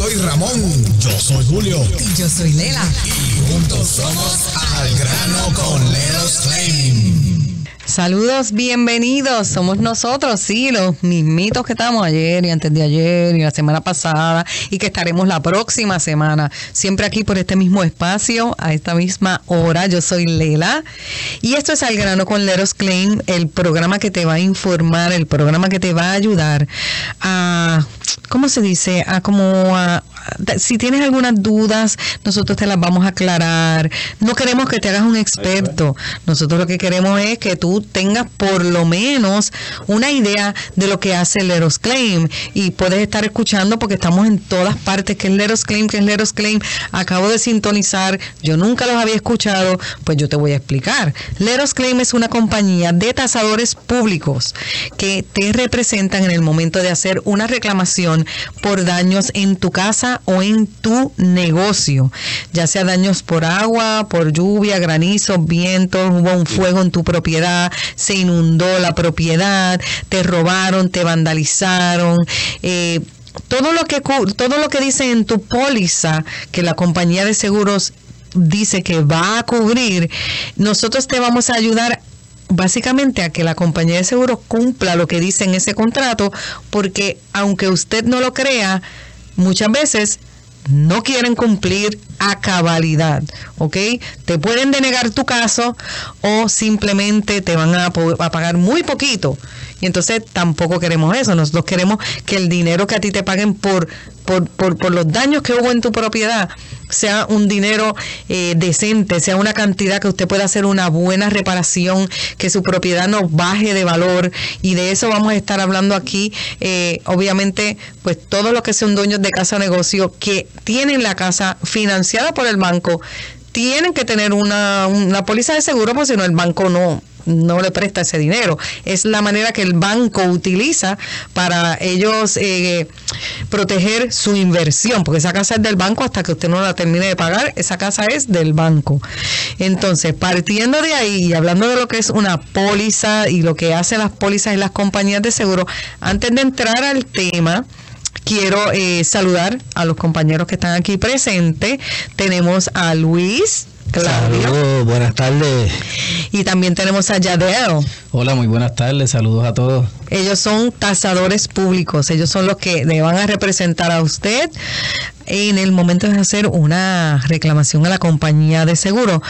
soy Ramón. Yo soy Julio. Y yo soy Lela. Y juntos somos Al Grano con Leros Claim. Saludos, bienvenidos. Somos nosotros, sí, los mismitos que estábamos ayer y antes de ayer y la semana pasada y que estaremos la próxima semana. Siempre aquí por este mismo espacio, a esta misma hora. Yo soy Lela y esto es Al Grano con Leros Claim, el programa que te va a informar, el programa que te va a ayudar a ¿cómo se dice? A como a, si tienes algunas dudas, nosotros te las vamos a aclarar. No queremos que te hagas un experto. Nosotros lo que queremos es que tú tengas por lo menos una idea de lo que hace el Leros Claim y puedes estar escuchando porque estamos en todas partes. que es Leros Claim? que es Leros Claim? Acabo de sintonizar, yo nunca los había escuchado, pues yo te voy a explicar. Leros Claim es una compañía de tasadores públicos que te representan en el momento de hacer una reclamación por daños en tu casa o en tu negocio, ya sea daños por agua, por lluvia, granizo, viento, hubo un fuego en tu propiedad, se inundó la propiedad, te robaron, te vandalizaron. Eh, todo lo que todo lo que dice en tu póliza que la compañía de seguros dice que va a cubrir, nosotros te vamos a ayudar básicamente a que la compañía de seguros cumpla lo que dice en ese contrato, porque aunque usted no lo crea, muchas veces no quieren cumplir a cabalidad, ¿ok? Te pueden denegar tu caso o simplemente te van a, pagar muy poquito. Y entonces tampoco queremos eso. Nosotros queremos que el dinero que a ti te paguen por, por, por, por los daños que hubo en tu propiedad sea un dinero eh, decente, sea una cantidad que usted pueda hacer una buena reparación, que su propiedad no baje de valor y de eso vamos a estar hablando aquí. Eh, obviamente, pues todos los que son dueños de casa o negocio que tienen la casa financiada por el banco, tienen que tener una, una póliza de seguro, porque si no el banco no, no le presta ese dinero. Es la manera que el banco utiliza para ellos eh, proteger su inversión, porque esa casa es del banco hasta que usted no la termine de pagar, esa casa es del banco. Entonces, partiendo de ahí y hablando de lo que es una póliza y lo que hacen las pólizas y las compañías de seguro, antes de entrar al tema, quiero eh, saludar a los compañeros que están aquí presentes. Tenemos a Luis. Saludos, buenas tardes. Y también tenemos a Yadel. Hola, muy buenas tardes, saludos a todos. Ellos son tasadores públicos, ellos son los que le van a representar a usted en el momento de hacer una reclamación a la compañía de seguro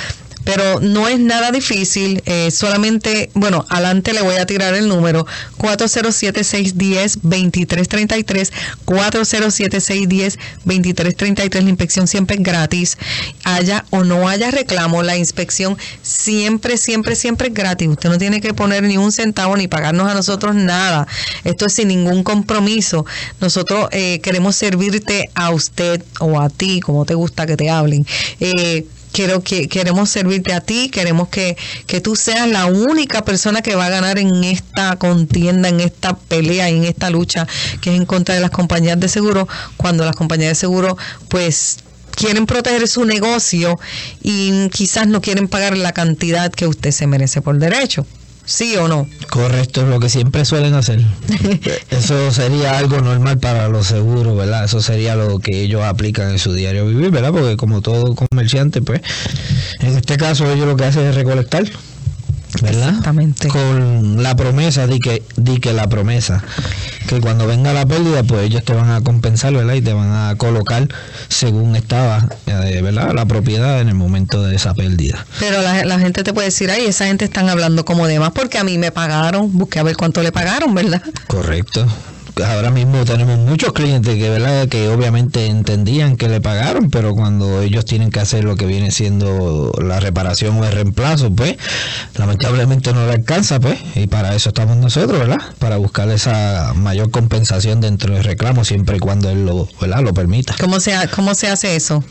pero no es nada difícil, eh, solamente, bueno, adelante le voy a tirar el número 407-610-2333, 407-610-2333, la inspección siempre es gratis, haya o no haya reclamo, la inspección siempre, siempre, siempre es gratis, usted no tiene que poner ni un centavo ni pagarnos a nosotros nada, esto es sin ningún compromiso, nosotros eh, queremos servirte a usted o a ti, como te gusta que te hablen. Eh, quiero que queremos servirte a ti, queremos que, que tú seas la única persona que va a ganar en esta contienda, en esta pelea, en esta lucha que es en contra de las compañías de seguro, cuando las compañías de seguro pues quieren proteger su negocio y quizás no quieren pagar la cantidad que usted se merece por derecho. ¿Sí o no? Correcto, lo que siempre suelen hacer. Eso sería algo normal para los seguros, ¿verdad? Eso sería lo que ellos aplican en su diario vivir, ¿verdad? Porque como todo comerciante, pues, en este caso ellos lo que hacen es recolectar ¿verdad? Exactamente. Con la promesa, di que, di que la promesa, que cuando venga la pérdida, pues ellos te van a compensar, ¿verdad? Y te van a colocar según estaba, eh, ¿verdad? La propiedad en el momento de esa pérdida. Pero la, la gente te puede decir, ay, esa gente están hablando como de más porque a mí me pagaron, busqué a ver cuánto le pagaron, ¿verdad? Correcto ahora mismo tenemos muchos clientes que verdad que obviamente entendían que le pagaron, pero cuando ellos tienen que hacer lo que viene siendo la reparación o el reemplazo, pues lamentablemente no le alcanza, pues, y para eso estamos nosotros, ¿verdad? Para buscar esa mayor compensación dentro del reclamo siempre y cuando él lo, ¿verdad? lo permita. ¿Cómo se, cómo se hace eso?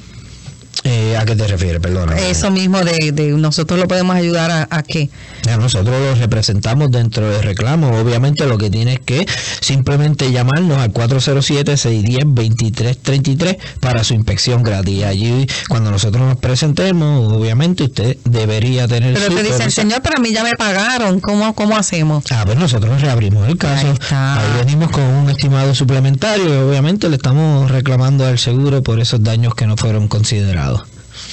Eh, ¿A qué te refieres? Perdona. Eso mismo de, de nosotros lo podemos ayudar a, a qué. Nosotros los representamos dentro del reclamo. Obviamente lo que tienes que simplemente llamarnos al 407-610-2333 para su inspección gratis. Allí cuando nosotros nos presentemos, obviamente usted debería tener Pero te dicen, señor, pero a mí ya me pagaron. ¿Cómo, cómo hacemos? Ah, pues nosotros reabrimos el caso. Ahí está. Ahí venimos con un estimado suplementario y obviamente le estamos reclamando al seguro por esos daños que no fueron considerados.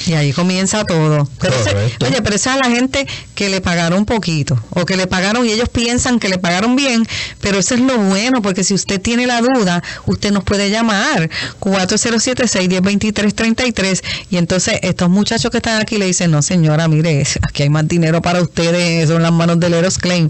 Y ahí comienza todo. Pero ese- Correcto. oye, pero esa es a la gente que le pagaron poquito o que le pagaron y ellos piensan que le pagaron bien, pero eso es lo bueno porque si usted tiene la duda, usted nos puede llamar 407-610-2333 y entonces estos muchachos que están aquí le dicen, no señora, mire, aquí hay más dinero para ustedes, son las manos del Eros Claim.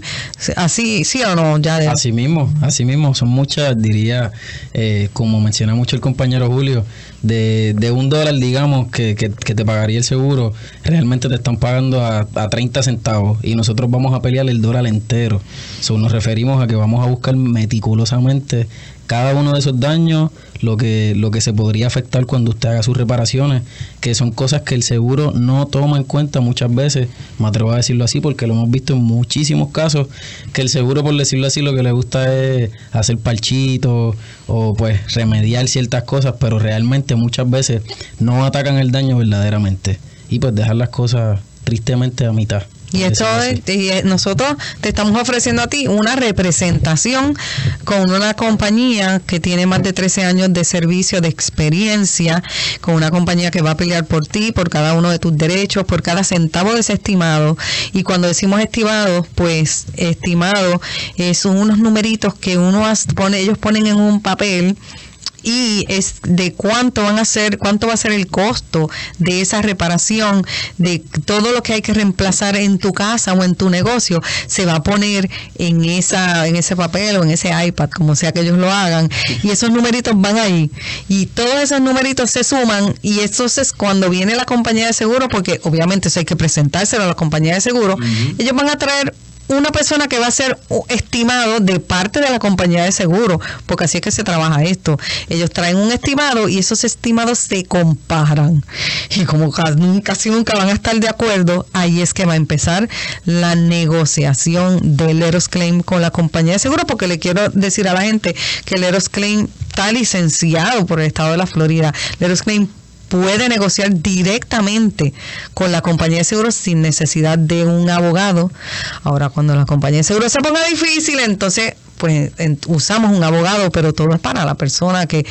Así, sí o no, ya de... Así mismo, así mismo, son muchas, diría, eh, como menciona mucho el compañero Julio, de, de un dólar, digamos, que, que, te pagaría el seguro, realmente te están pagando a, a 30 centavos y nosotros vamos a pelear el dólar entero. So, nos referimos a que vamos a buscar meticulosamente cada uno de esos daños, lo que, lo que se podría afectar cuando usted haga sus reparaciones, que son cosas que el seguro no toma en cuenta muchas veces, me atrevo a decirlo así porque lo hemos visto en muchísimos casos, que el seguro, por decirlo así, lo que le gusta es hacer parchitos o pues remediar ciertas cosas, pero realmente muchas veces no atacan el daño verdaderamente y pues dejar las cosas tristemente a mitad. Y esto es y, nosotros te estamos ofreciendo a ti una representación con una compañía que tiene más de 13 años de servicio, de experiencia, con una compañía que va a pelear por ti, por cada uno de tus derechos, por cada centavo desestimado. Y cuando decimos estimado, pues estimado eh, son unos numeritos que uno pone, ellos ponen en un papel y es de cuánto van a ser, cuánto va a ser el costo de esa reparación, de todo lo que hay que reemplazar en tu casa o en tu negocio, se va a poner en esa, en ese papel o en ese iPad, como sea que ellos lo hagan, y esos numeritos van ahí, y todos esos numeritos se suman, y entonces cuando viene la compañía de seguro, porque obviamente eso hay que presentárselo a la compañía de seguro, ellos van a traer una persona que va a ser estimado de parte de la compañía de seguro, porque así es que se trabaja esto. Ellos traen un estimado y esos estimados se comparan. Y como casi nunca van a estar de acuerdo, ahí es que va a empezar la negociación del Eros Claim con la compañía de seguro, porque le quiero decir a la gente que el Eros Claim está licenciado por el estado de la Florida. El Eros Claim puede negociar directamente con la compañía de seguros sin necesidad de un abogado. Ahora, cuando la compañía de seguros se ponga difícil, entonces pues en- usamos un abogado, pero todo es para la persona que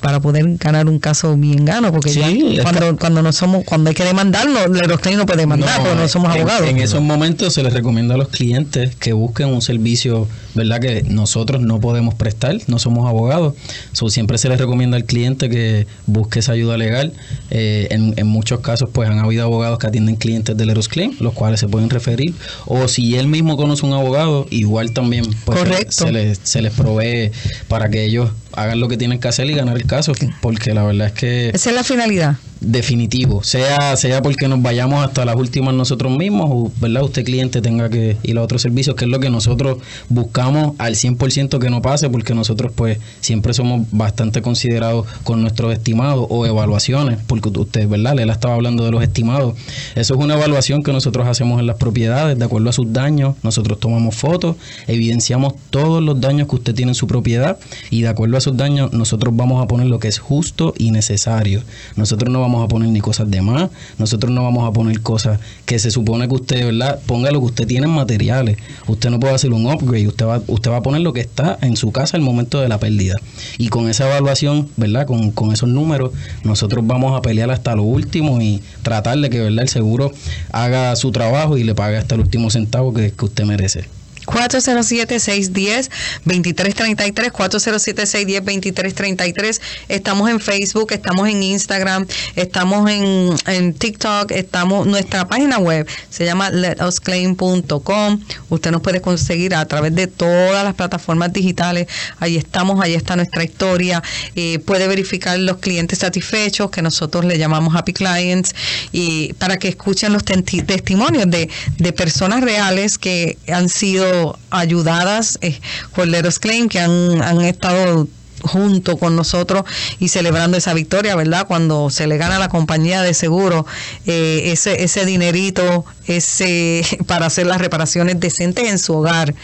para poder ganar un caso bien gano, porque Sí, ya cuando, cuando no somos, cuando hay que demandarnos, los claims no puede demandar, porque no somos en- abogados. En, esos momentos se les recomienda a los clientes que busquen un servicio, ¿verdad? Que nosotros no podemos prestar, no somos abogados. So, siempre se les recomienda al cliente que busque esa ayuda legal. Eh, en, en muchos casos, pues han habido abogados que atienden clientes del Eros Claim, los cuales se pueden referir. O si él mismo conoce un abogado, igual también pues, Correcto. Se, les, se les provee para que ellos hagan lo que tienen que hacer y ganar el caso. Porque la verdad es que Esa es la finalidad. Definitivo, sea sea porque nos vayamos hasta las últimas nosotros mismos o verdad usted cliente tenga que ir a otros servicios, que es lo que nosotros buscamos al 100% que no pase, porque nosotros pues siempre somos bastante considerados con nuestros estimados o evaluaciones, porque usted, ¿verdad? Lela estaba hablando de los estimados. Eso es una evaluación que nosotros hacemos en las propiedades, de acuerdo a sus daños, nosotros tomamos fotos, evidenciamos todos los daños que usted tiene en su propiedad y de acuerdo a esos daños nosotros vamos a poner lo que es justo y necesario. Nosotros no vamos a poner ni cosas de más, nosotros no vamos a poner cosas que se supone que usted, ¿verdad? Ponga lo que usted tiene en materiales. Usted no puede hacer un upgrade, usted va, usted va a poner lo que está en su casa al momento de la pérdida. Y con esa evaluación, ¿verdad? Con, con esos números, nosotros vamos a pelear hasta lo último y tratar de que, ¿verdad? El seguro haga su trabajo y le pague hasta el último centavo que, que usted merece. 407-610-2333, 407-610-2333. Estamos en Facebook, estamos en Instagram, estamos en, en TikTok, estamos, nuestra página web se llama letusclaim.com. Usted nos puede conseguir a través de todas las plataformas digitales. Ahí estamos, ahí está nuestra historia. Eh, puede verificar los clientes satisfechos, que nosotros le llamamos Happy Clients, y para que escuchen los testimonios de, de personas reales que han sido ayudadas eh, por Leros Claim, que han, han estado junto con nosotros y celebrando esa victoria, ¿verdad? Cuando se le gana a la compañía de seguro eh, ese, ese dinerito ese para hacer las reparaciones decentes en su hogar.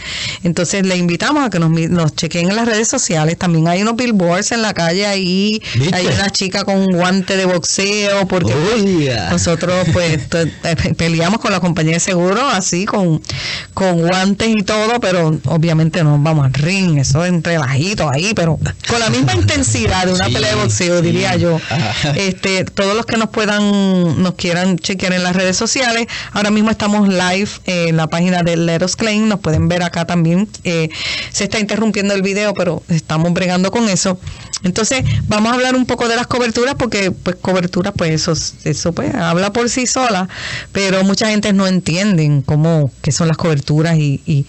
Entonces le invitamos a que nos, nos chequen en las redes sociales. También hay unos billboards en la calle ahí. Hay una chica con un guante de boxeo porque Oh, nosotros pues t- peleamos con la compañía de seguro así con, con guantes y todo, pero obviamente no vamos al ring, eso es entre bajitos ahí, pero con la misma intensidad de una Sí, pelea de boxeo, sí. diría yo. Ajá. Este, todos los que nos puedan, nos quieran chequear en las redes sociales, ahora mismo estamos live en la página de Let Us Claim, nos pueden ver acá también. Eh, se está interrumpiendo el video, pero estamos bregando con eso. Entonces, vamos a hablar un poco de las coberturas, porque pues cobertura, pues eso, eso pues habla por sí sola, pero mucha gente no entienden cómo, qué son las coberturas y,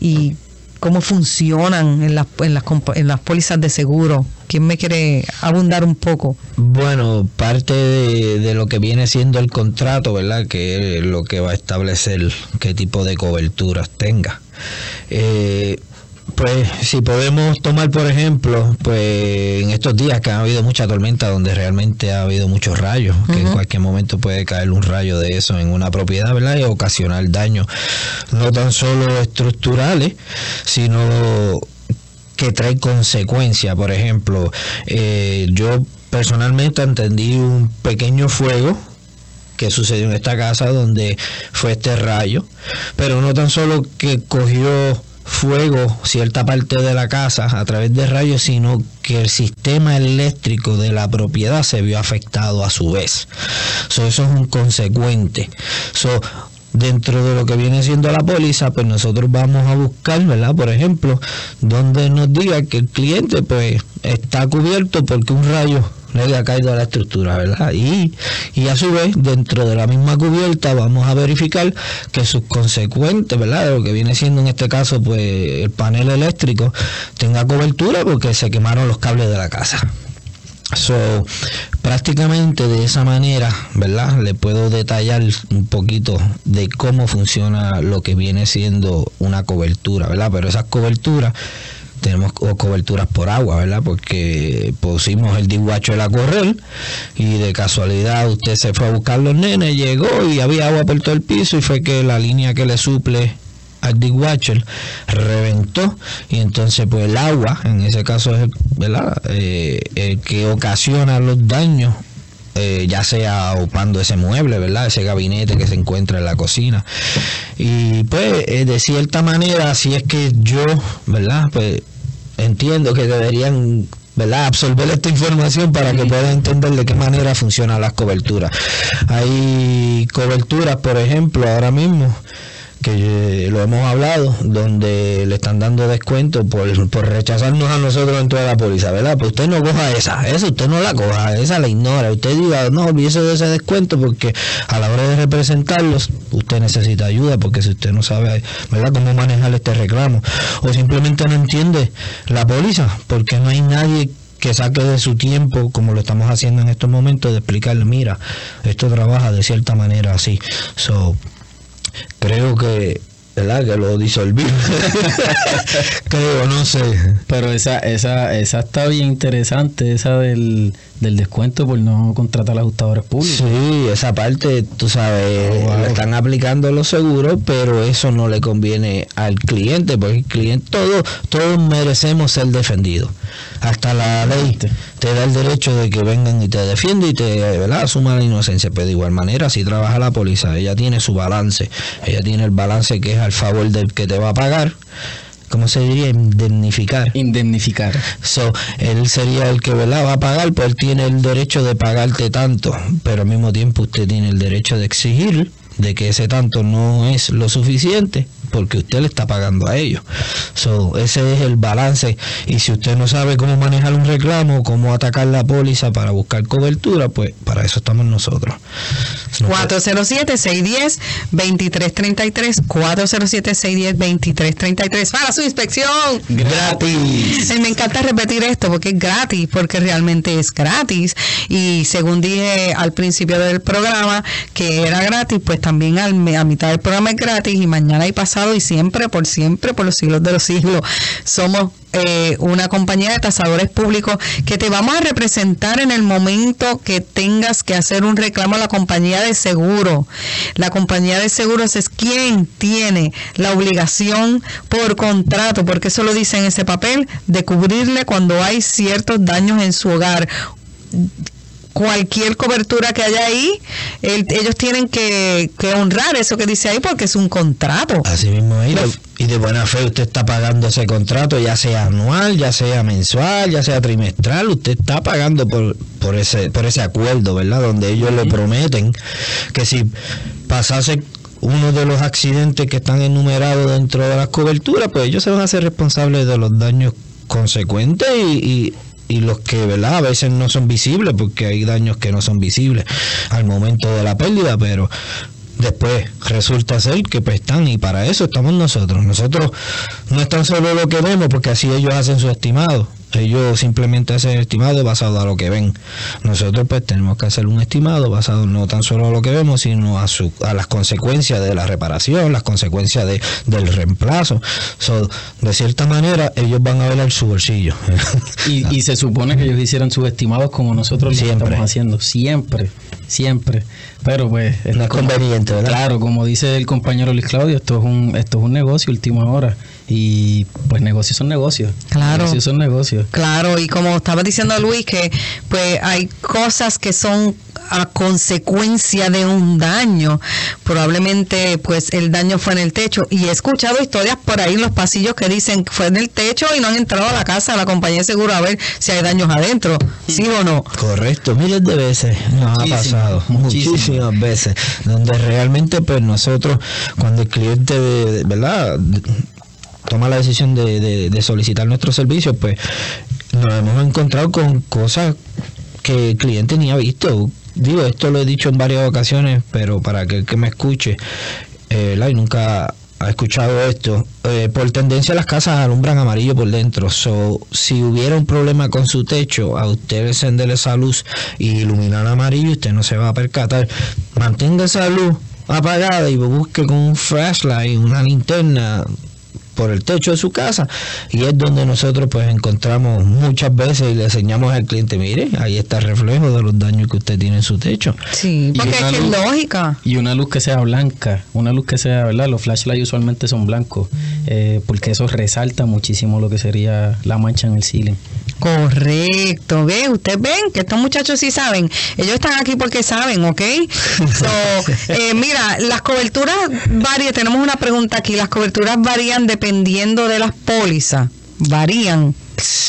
y cómo funcionan en las, en, las, en las pólizas de seguro. ¿Quién me quiere abundar un poco? Bueno, parte de, de lo que viene siendo el contrato, ¿verdad? Que es lo que va a establecer qué tipo de coberturas tenga. Eh, pues si podemos tomar por ejemplo, pues en estos días que ha habido mucha tormenta donde realmente ha habido muchos rayos, que en cualquier momento puede caer un rayo de eso en una propiedad, ¿verdad? Y ocasionar daños no tan solo estructurales, sino que trae consecuencias. Por ejemplo, eh, yo personalmente entendí un pequeño fuego que sucedió en esta casa donde fue este rayo, pero no tan solo que cogió fuego cierta parte de la casa a través de rayos, sino que el sistema eléctrico de la propiedad se vio afectado a su vez. So, eso es un consecuente. So, dentro de lo que viene siendo la póliza, pues nosotros vamos a buscar, ¿verdad? Por ejemplo, donde nos diga que el cliente pues está cubierto porque un rayo le haya caído a la estructura, ¿verdad? Y, y a su vez, dentro de la misma cubierta, vamos a verificar que sus consecuentes, ¿verdad? Lo que viene siendo en este caso, pues el panel eléctrico tenga cobertura porque se quemaron los cables de la casa. So, prácticamente de esa manera, ¿verdad? Le puedo detallar un poquito de cómo funciona lo que viene siendo una cobertura, ¿verdad? Pero esas coberturas tenemos co- coberturas por agua, ¿verdad? Porque pusimos el disguacho a correr y de casualidad usted se fue a buscar los nenes, llegó y había agua por todo el piso y fue que la línea que le suple al dishwasher reventó y entonces pues el agua en ese caso es el, ¿verdad? Eh, el que ocasiona los daños eh, ya sea ocupando ese mueble, ¿verdad? Ese gabinete que se encuentra en la cocina. Y pues, eh, de cierta manera, si es que yo, ¿verdad? Pues entiendo que deberían, ¿verdad? Absorber esta información para que puedan entender de qué manera funcionan las coberturas. Hay coberturas, por ejemplo, ahora mismo que lo hemos hablado, donde le están dando descuento por, por rechazarnos a nosotros en toda la póliza, ¿verdad? Pues usted no coja esa, esa usted no la coja, esa la ignora. Usted diga, no, olvídese de ese descuento porque a la hora de representarlos, usted necesita ayuda porque si usted no sabe, ¿verdad?, cómo manejar este reclamo o simplemente no entiende la póliza porque no hay nadie que saque de su tiempo, como lo estamos haciendo en estos momentos, de explicarle, mira, esto trabaja de cierta manera así. So, creo que ¿verdad? que lo disolví creo no sé Pero esa, esa, esa está bien interesante, esa del, del descuento por no contratar ajustadores públicos. sí esa parte tú sabes Oh, wow. están aplicando los seguros pero eso no le conviene al cliente porque el cliente todos todos merecemos ser defendidos hasta la ley te da el derecho de que vengan y te defienda y te ¿verdad? asuma la inocencia pero de igual manera si trabaja la póliza ella tiene su balance ella tiene el balance que es al favor del que te va a pagar ¿cómo se diría? indemnificar Indemnificar. So, él sería el que ¿verdad? va a pagar, pues él tiene el derecho de pagarte tanto, pero al mismo tiempo usted tiene el derecho de exigir de que ese tanto no es lo suficiente porque usted le está pagando a ellos. So, ese es el balance y si usted no sabe cómo manejar un reclamo, cómo atacar la póliza para buscar cobertura, pues para eso estamos nosotros. No puede- 407-610-2333, 407-610-2333 para su inspección. Gratis. Eh, Me encanta repetir esto porque es gratis, porque realmente es gratis. Y según dije al principio del programa que era gratis, pues también al, a mitad del programa es gratis y mañana y pasado y siempre, por siempre, por los siglos de los siglos. Somos eh, una compañía de tasadores públicos que te vamos a representar en el momento que tengas que hacer un reclamo a la compañía de seguro. La compañía de seguros es quien tiene la obligación por contrato, porque eso lo dice en ese papel, de cubrirle cuando hay ciertos daños en su hogar cualquier cobertura que haya ahí, ellos tienen que, honrar eso que dice ahí porque es un contrato. Así mismo, y de, y de buena fe usted está pagando ese contrato, ya sea anual, ya sea mensual, ya sea trimestral, usted está pagando por, por, ese, por ese acuerdo, ¿verdad? Donde ellos le prometen que si pasase uno de los accidentes que están enumerados dentro de las coberturas, pues ellos se van a hacer responsables de los daños consecuentes y y los que ¿verdad? a veces no son visibles porque hay daños que no son visibles al momento de la pérdida pero después resulta ser que pues están y para eso estamos nosotros nosotros no es tan solo lo que vemos porque así ellos hacen su estimado ellos simplemente hacen estimado basado a lo que ven. Nosotros pues tenemos que hacer un estimado basado no tan solo a lo que vemos, sino a, su, a las consecuencias de la reparación, las consecuencias de, del reemplazo. de cierta manera, ellos van a ver su bolsillo. y, y se supone que ellos hicieran sus estimados como nosotros lo estamos haciendo. Siempre, siempre. Pero pues... No es conveniente, ¿verdad? Claro, como dice el compañero Luis Claudio, esto es un, esto es un negocio última hora. Y pues negocios son negocios. Claro. Negocios son negocios. Claro, y como estaba diciendo Luis, que pues hay cosas que son a consecuencia de un daño. Probablemente pues el daño fue en el techo. Y he escuchado historias por ahí en los pasillos que dicen que fue en el techo y no han entrado a la casa, a la compañía de seguro a ver si hay daños adentro. ¿Sí o no? Correcto, miles de veces nos ha pasado. Muchísimas veces. Donde realmente pues nosotros, cuando el cliente, de, ¿verdad? Toma la decisión de, solicitar nuestros servicios, pues nos hemos encontrado con cosas que el cliente ni ha visto. Digo, esto lo he dicho en varias ocasiones, pero para que, que me escuche, eh, y nunca ha escuchado esto, eh, por tendencia las casas alumbran amarillo por dentro. So, si hubiera un problema con su techo, a usted encenderle esa luz y iluminar amarillo, usted no se va a percatar. Mantenga esa luz apagada y busque con un flashlight, una linterna, por el techo de su casa y es donde nosotros pues encontramos muchas veces y le enseñamos al cliente, mire, ahí está el reflejo de los daños que usted tiene en su techo. Sí, porque es, lógica. Y una luz que sea blanca, una luz que sea, ¿verdad? Los flashlights usualmente son blancos, eh, porque eso resalta muchísimo lo que sería la mancha en el ceiling. Correcto, ¿ve? Ustedes ven que estos muchachos sí saben. Ellos están aquí porque saben, ¿ok? Eh, mira, las coberturas varían. Tenemos una pregunta aquí. Las coberturas varían dependiendo de las pólizas. Varían.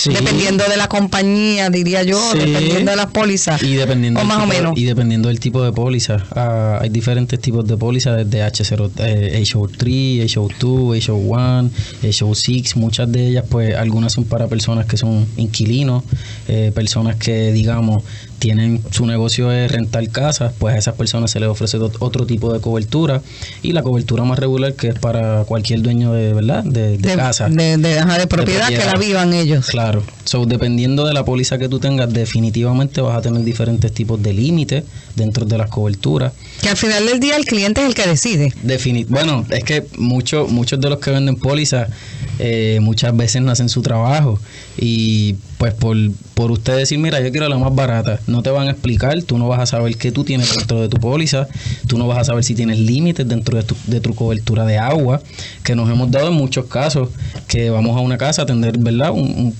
Dependiendo de la compañía, diría yo, dependiendo de las pólizas. Y dependiendo, o más o menos. y dependiendo del tipo de póliza. Ah, hay diferentes tipos de póliza, desde H0, eh, HO3, HO2, HO1, HO6. Muchas de ellas, pues, algunas son para personas que son inquilinos, eh, personas que, digamos, tienen su negocio de rentar casas, pues a esas personas se les ofrece otro tipo de cobertura. Y la cobertura más regular que es para cualquier dueño de verdad de, casa. de, de, propiedad que la vivan ellos. Claro. So, dependiendo de la póliza que tú tengas definitivamente vas a tener diferentes tipos de límites dentro de las coberturas que al final del día el cliente es el que decide bueno es que muchos muchos de los que venden pólizas eh, muchas veces no hacen su trabajo y pues por, por usted decir, mira, yo quiero la más barata, no te van a explicar, tú no vas a saber qué tú tienes dentro de tu póliza, tú no vas a saber si tienes límites dentro de tu, de tu cobertura de agua, que nos hemos dado en muchos casos, que vamos a una casa a atender, ¿verdad?,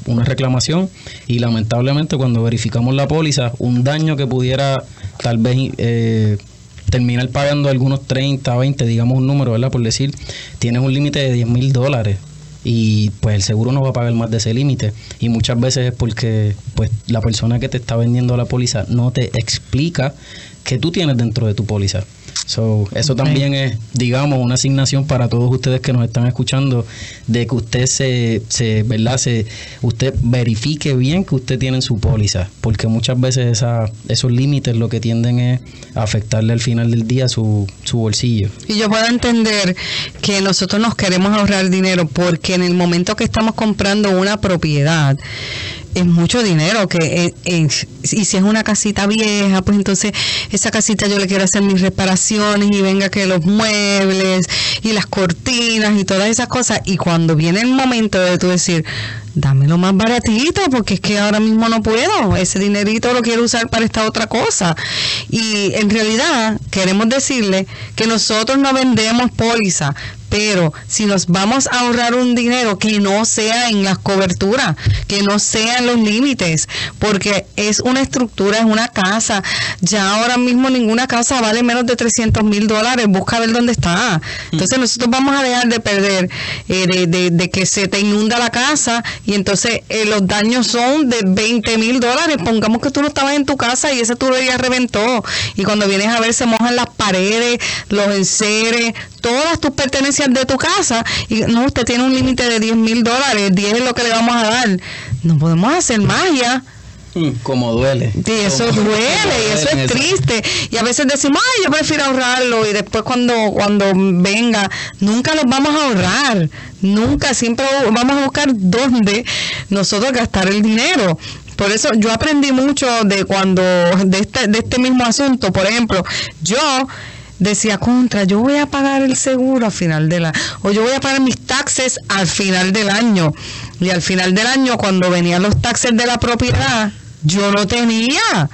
una reclamación y lamentablemente cuando verificamos la póliza, un daño que pudiera tal vez... Eh, terminar pagando algunos 30, 20, digamos un número, ¿verdad? Por decir, tienes un límite de 10 mil dólares y pues el seguro no va a pagar más de ese límite y muchas veces es porque pues la persona que te está vendiendo la póliza no te explica qué tú tienes dentro de tu póliza. So, eso también es, digamos, una asignación para todos ustedes que nos están escuchando, de que usted se, se ¿verdad? Se, usted verifique bien que usted tiene en su póliza, porque muchas veces esa, esos límites lo que tienden es afectarle al final del día su, su bolsillo. Y yo puedo entender que nosotros nos queremos ahorrar dinero porque en el momento que estamos comprando una propiedad, es mucho dinero que y si es una casita vieja pues entonces esa casita yo le quiero hacer mis reparaciones y venga que los muebles y las cortinas y todas esas cosas y cuando viene el momento de tú decir dámelo más baratito, porque es que ahora mismo no puedo. Ese dinerito lo quiero usar para esta otra cosa. Y en realidad queremos decirle que nosotros no vendemos póliza, pero si nos vamos a ahorrar un dinero que no sea en las coberturas, que no sea en los límites, porque es una estructura, es una casa. Ya ahora mismo ninguna casa vale menos de 300 mil dólares. Busca ver dónde está. Entonces nosotros vamos a dejar de perder eh, de, de- de que se te inunda la casa y entonces eh, los daños son de 20 mil dólares. Pongamos que tú no estabas en tu casa y esa tubería reventó. Y cuando vienes a ver se mojan las paredes, los enseres, todas tus pertenencias de tu casa y no, usted tiene un límite de 10 mil dólares, 10 es lo que le vamos a dar. No podemos hacer magia. Mm, Como duele. Y eso Como- duele, y eso es eso. triste. Y a veces decimos, ay, yo prefiero ahorrarlo. Y después cuando, cuando venga, nunca los vamos a ahorrar. Nunca, siempre vamos a buscar dónde nosotros gastar el dinero. Por eso yo aprendí mucho de cuando, de este, de este mismo asunto. Por ejemplo, yo decía contra, yo voy a pagar el seguro al final de la, o yo voy a pagar mis taxes al final del año. Y al final del año, cuando venían los taxes de la propiedad, yo no tenía.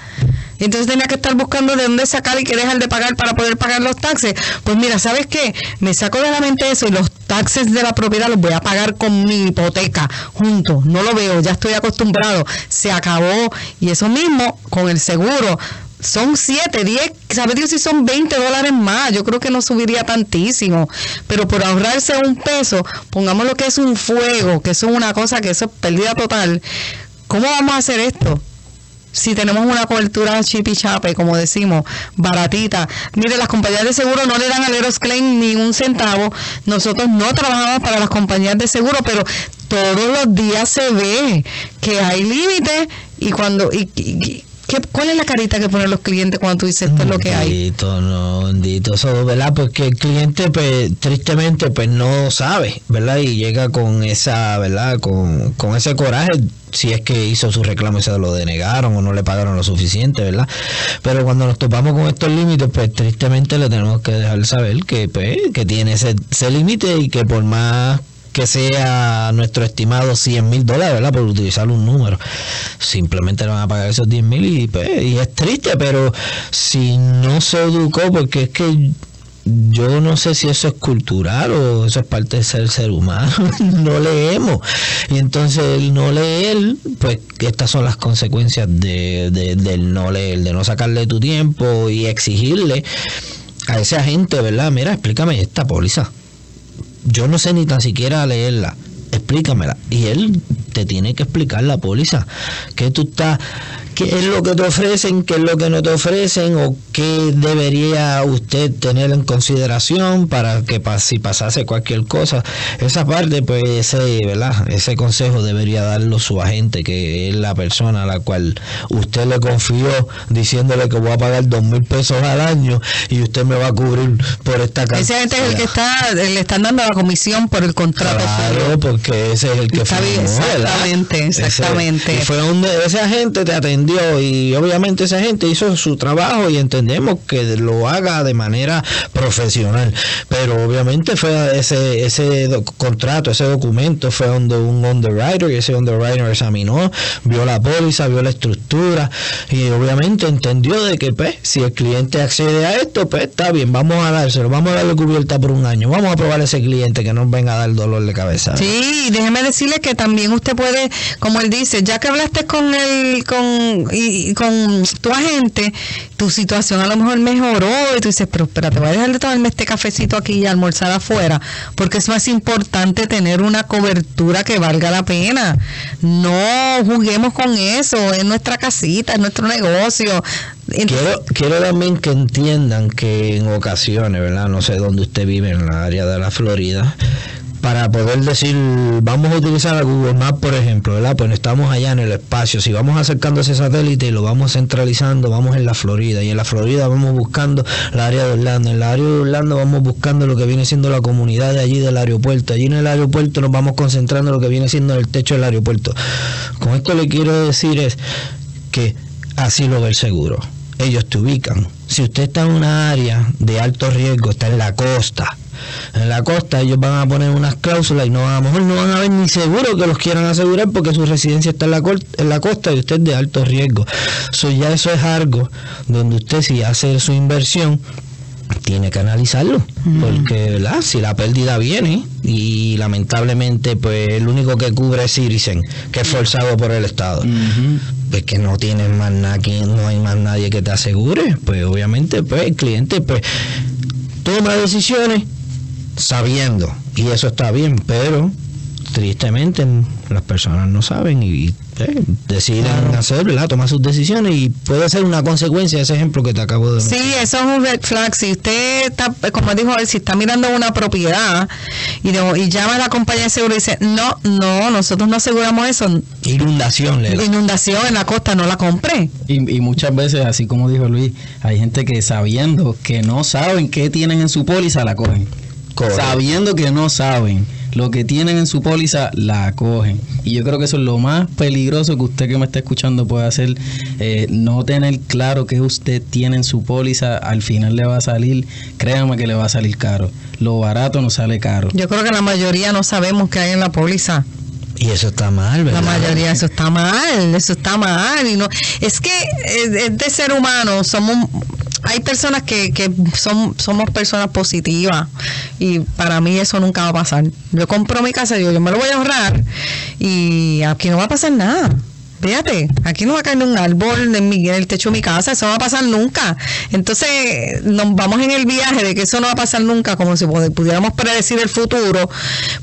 Entonces tenía que estar buscando de dónde sacar y qué dejar de pagar para poder pagar los taxes. Pues mira, ¿sabes qué? Me saco de la mente eso y los taxes de la propiedad los voy a pagar con mi hipoteca juntos. No lo veo, ya estoy acostumbrado. Se acabó. Y eso mismo con el seguro. Son 7, 10, ¿sabes Dios si son 20 dólares más? Yo creo que no subiría tantísimo. Pero por ahorrarse un peso, pongamos lo que es un fuego, que eso es una cosa que eso es pérdida total. ¿Cómo vamos a hacer esto? si tenemos una cobertura chipi chape, como decimos, baratita. Mire, las compañías de seguro no le dan al Eros Claim ni un centavo. Nosotros no trabajamos para las compañías de seguro, pero todos los días se ve que hay límites y cuando... Y, y- ¿qué- ¿Cuál es la carita que ponen los clientes cuando tú dices esto es lo que hay? Bendito, no, bendito, eso, ¿verdad? Porque el cliente, pues, tristemente, pues, no sabe, ¿verdad? Y llega con esa, ¿verdad? Con, con ese coraje, si es que hizo su reclamo y se lo denegaron o no le pagaron lo suficiente, ¿verdad? Pero cuando nos topamos con estos límites, pues, tristemente le tenemos que dejar saber que, pues, que tiene ese, ese límite y que por más que sea nuestro estimado 100 mil dólares, ¿verdad? Por utilizar un número. Simplemente le van a pagar esos 10 mil y, pues, y es triste, pero si no se educó, porque es que yo no sé si eso es cultural o eso es parte de ser ser humano. no leemos. Y entonces el no leer, pues estas son las consecuencias de, de- del no leer, de no sacarle tu tiempo y exigirle a ese agente, ¿verdad? Mira, explícame esta póliza yo no sé ni tan siquiera leerla. Explícamela. Y él te tiene que explicar la póliza. ¿Qué tú estás, qué es lo que te ofrecen, qué es lo que no te ofrecen o qué debería usted tener en consideración para que si pasase cualquier cosa. Esa parte, pues ese, ¿verdad? Ese consejo debería darlo su agente, que es la persona a la cual usted le confió diciéndole que voy a pagar dos mil pesos al año y usted me va a cubrir por esta cantidad. Ese gente es el que está, le están dando la comisión por el contrato. Claro, porque ese es el que Está firmó, ¿verdad? exactamente, Ese- exactamente. y fue un, ese agente te atendió y obviamente ese agente hizo su trabajo y entendemos que lo haga de manera profesional. Pero obviamente fue ese ese contrato, ese documento fue donde un underwriter y ese underwriter examinó, vio la póliza, vio la estructura y obviamente entendió de que pues si el cliente accede a esto, pues está bien, vamos a dárselo, vamos a darle cubierta por un año, vamos a probar a ese cliente que nos venga a dar dolor de cabeza. Sí, déjeme decirle que también usted puede, como él dice, ya que hablaste con el, con, y, y con tu agente, tu situación a lo mejor mejoró y tú dices, pero espérate, voy a dejar de tomarme este cafecito aquí y almorzar afuera, porque es más importante tener una cobertura que valga la pena. No juguemos con eso, es nuestra casita, es nuestro negocio. Quiero, quiero también que entiendan que en ocasiones, ¿verdad? No sé dónde usted vive, en la área de la Florida, para poder decir, vamos a utilizar a Google Maps, por ejemplo, ¿verdad? Pues estamos allá en el espacio. Si vamos acercando ese satélite y lo vamos centralizando, vamos en la Florida. Y en la Florida vamos buscando la área de Orlando. En la área de Orlando vamos buscando lo que viene siendo la comunidad de allí del aeropuerto. Allí en el aeropuerto nos vamos concentrando en lo que viene siendo el techo del aeropuerto. Con esto le quiero decir es que así lo ve el seguro. Ellos te ubican. Si usted está en una área de alto riesgo, está en la costa, En la costa ellos van a poner unas cláusulas y no a lo mejor no van a ver ni seguro que los quieran asegurar porque su residencia está en la, en la costa y usted es de alto riesgo. So, ya eso es algo donde usted si hace su inversión tiene que analizarlo porque ¿verdad? si la pérdida viene y lamentablemente pues el único que cubre es Citizen que es forzado por el Estado pues que no tienes más nada que no hay más nadie que te asegure pues obviamente pues el cliente pues toma decisiones sabiendo y eso está bien pero tristemente las personas no saben y eh, deciden hacer verdad tomar sus decisiones y puede ser una consecuencia de ese ejemplo que te acabo de Sí, eso es un red flag. Si usted está, como dijo él, si está mirando una propiedad y, de- y llama a la compañía de seguro y dice, no, no, nosotros no aseguramos eso. inundación Lela. Inundación en la costa, no la compré. Y, y muchas veces, así como dijo Luis, hay gente que sabiendo que no saben qué tienen en su póliza, la cogen. Correcto. Sabiendo que no saben lo que tienen en su póliza, la cogen. Y yo creo que eso es lo más peligroso que usted que me está escuchando puede hacer. eh, no tener claro que usted tiene en su póliza, al final le va a salir, créame que le va a salir caro. Lo barato no sale caro. Yo creo que la mayoría no sabemos qué hay en la póliza. y eso está mal La ¿verdad? mayoría, eso está mal, eso está mal. Y no, es que es, es de ser humano, somos, hay personas que, que son, somos personas positivas y para mí eso nunca va a pasar. Yo compro mi casa y yo me lo voy a ahorrar y aquí no va a pasar nada. Fíjate, aquí no va a caer un árbol en, mi- en el techo de mi casa, eso no va a pasar nunca. Entonces, nos vamos en el viaje de que eso no va a pasar nunca, como si pudiéramos predecir el futuro,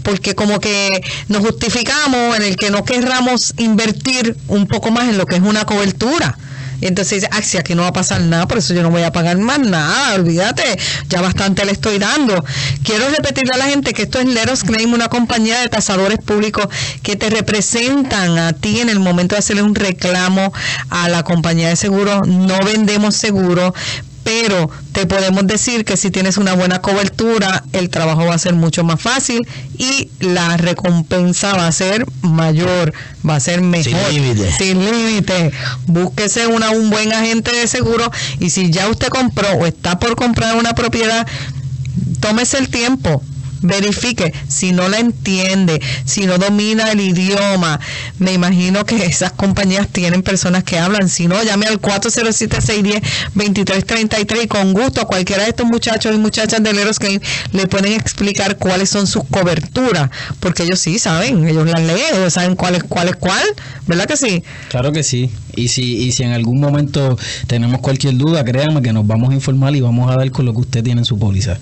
porque como que nos justificamos en el que no querramos invertir un poco más en lo que es una cobertura. Entonces dice, ah, si aquí no va a pasar nada, por eso yo no voy a pagar más nada, olvídate, ya bastante le estoy dando. Quiero repetirle a la gente que esto es Leros Claim, una compañía de tasadores públicos que te representan a ti en el momento de hacerle un reclamo a la compañía de seguro. No vendemos seguro, pero te podemos decir que si tienes una buena cobertura, el trabajo va a ser mucho más fácil y la recompensa va a ser mayor, va a ser mejor. Sin límite. Sin límite. Búsquese una, un buen agente de seguro y si ya usted compró o está por comprar una propiedad, tómese el tiempo. Verifique si no la entiende, si no domina el idioma. Me imagino que esas compañías tienen personas que hablan. Si no, llame al 407-610-2333 y con gusto a cualquiera de estos muchachos y muchachas de Leros Claim le pueden explicar cuáles son sus coberturas. Porque ellos sí saben, ellos las leen, ellos saben cuál es cuál es cuál. ¿Verdad que sí? Claro que sí. Y si, y si en algún momento tenemos cualquier duda, créanme que nos vamos a informar y vamos a dar con lo que usted tiene en su póliza.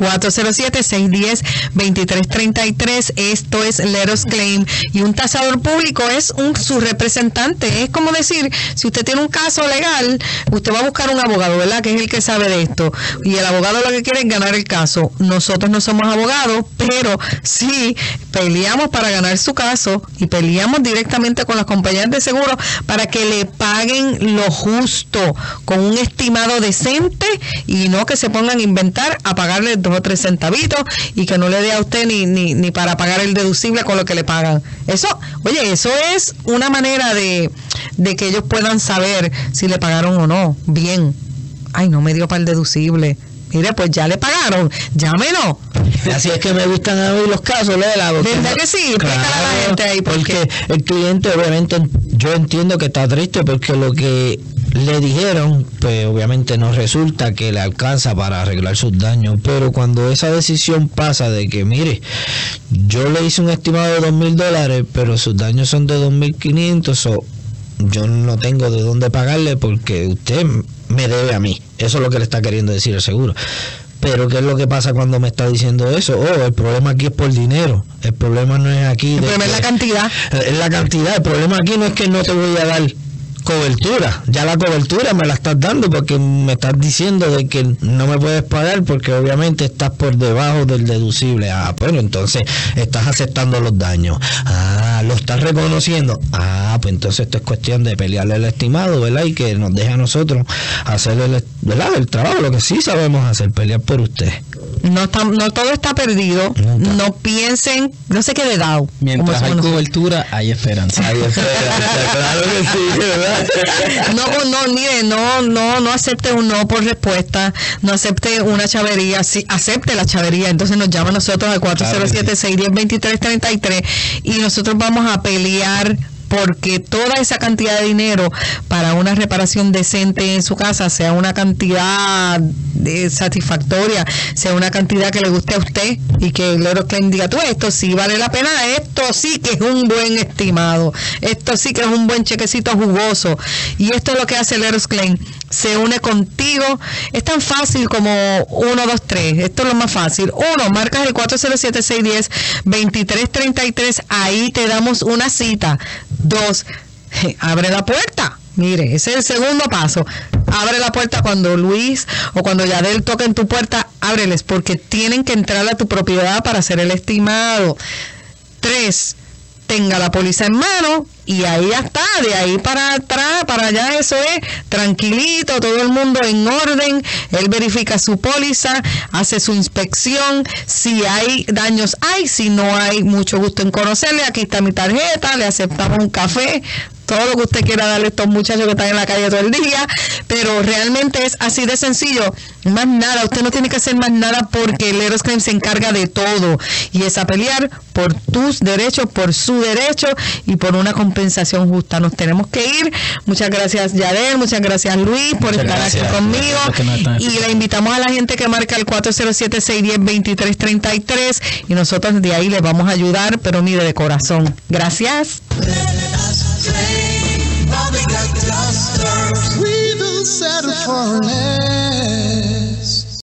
407-610-2333. Esto es Let Us Claim. Y un tasador público es un su representante. Es como decir, si usted tiene un caso legal, usted va a buscar un abogado, ¿verdad? Que es el que sabe de esto. Y el abogado lo que quiere es ganar el caso. Nosotros no somos abogados, pero sí peleamos para ganar su caso y peleamos directamente con las compañías de seguro para que le paguen lo justo, con un estimado decente y no que se pongan a inventar a pagarle dos o tres centavitos y que no le dé a usted ni, ni, ni para pagar el deducible con lo que le pagan. Eso, oye, eso es una manera de, de que ellos puedan saber si le pagaron o no. Bien. Ay, no me dio para el deducible. Mire, pues ya le pagaron. Llámenos. Así es que me gustan a mí los casos, Lela. porque- ¿Verdad que sí? Explícale a la gente ahí por porque qué. el cliente, obviamente, yo entiendo que está triste porque lo que le dijeron, pues obviamente no resulta que le alcanza para arreglar sus daños. Pero cuando esa decisión pasa de que, mire, yo le hice un estimado de dos mil dólares, pero sus daños son de dos mil quinientos, o yo no tengo de dónde pagarle porque usted me debe a mí. Eso es lo que le está queriendo decir el seguro. Pero ¿qué es lo que pasa cuando me está diciendo eso? Oh, el problema aquí es por dinero. El problema no es aquí. El de problema es la cantidad. Es la cantidad. El problema aquí no es que no te voy a dar cobertura. Ya la cobertura me la estás dando porque me estás diciendo de que no me puedes pagar porque obviamente estás por debajo del deducible. Ah, bueno, entonces estás aceptando los daños. Ah, lo estás reconociendo. Ah, pues entonces esto es cuestión de pelearle el estimado, ¿verdad? Y que nos deje a nosotros hacer el, ¿verdad? el trabajo, lo que sí sabemos hacer, pelear por usted. No, está, no todo está perdido. No piensen, no se quede dado. Mientras hay cobertura, hay esperanza. Ahí está, claro que sí, ¿verdad? No, no, mire, no, no, no acepte un no por respuesta, no acepte una chavería, sí, acepte la chavería, entonces nos llama a nosotros al 407-610-2333 y nosotros vamos a pelear porque toda esa cantidad de dinero para una reparación decente en su casa sea una cantidad de satisfactoria, sea una cantidad que le guste a usted y que el Klein diga, tú esto sí vale la pena, esto sí que es un buen estimado, esto sí que es un buen chequecito jugoso y esto es lo que hace el Klein se une contigo. Es tan fácil como 1, 2, 3. Esto es lo más fácil. Uno, marcas el 407-610-2333. Ahí te damos una cita. Dos, abre la puerta. Mire, ese es el segundo paso. Abre la puerta cuando Luis o cuando Yadel toquen tu puerta, ábreles porque tienen que entrar a tu propiedad para hacer el estimado. Tres, tenga la póliza en mano y ahí ya está, de ahí para atrás, para allá, eso es tranquilito, todo el mundo en orden, él verifica su póliza, hace su inspección, si hay daños hay, si no hay, mucho gusto en conocerle, aquí está mi tarjeta, le aceptamos un café, todo lo que usted quiera darle a estos muchachos que están en la calle todo el día, pero realmente es así de sencillo. Más nada, usted no tiene que hacer más nada porque el Eros Crime se encarga de todo y es a pelear por tus derechos, por su derecho y por una compensación justa. Nos tenemos que ir. Muchas gracias Yadel, muchas gracias Luis por Muchas estar gracias. aquí conmigo y le invitamos a la gente que marca el 407-610-2333 y nosotros de ahí les vamos a ayudar, pero mire de corazón. Gracias. Nothing that disturbs. We will settle for an end.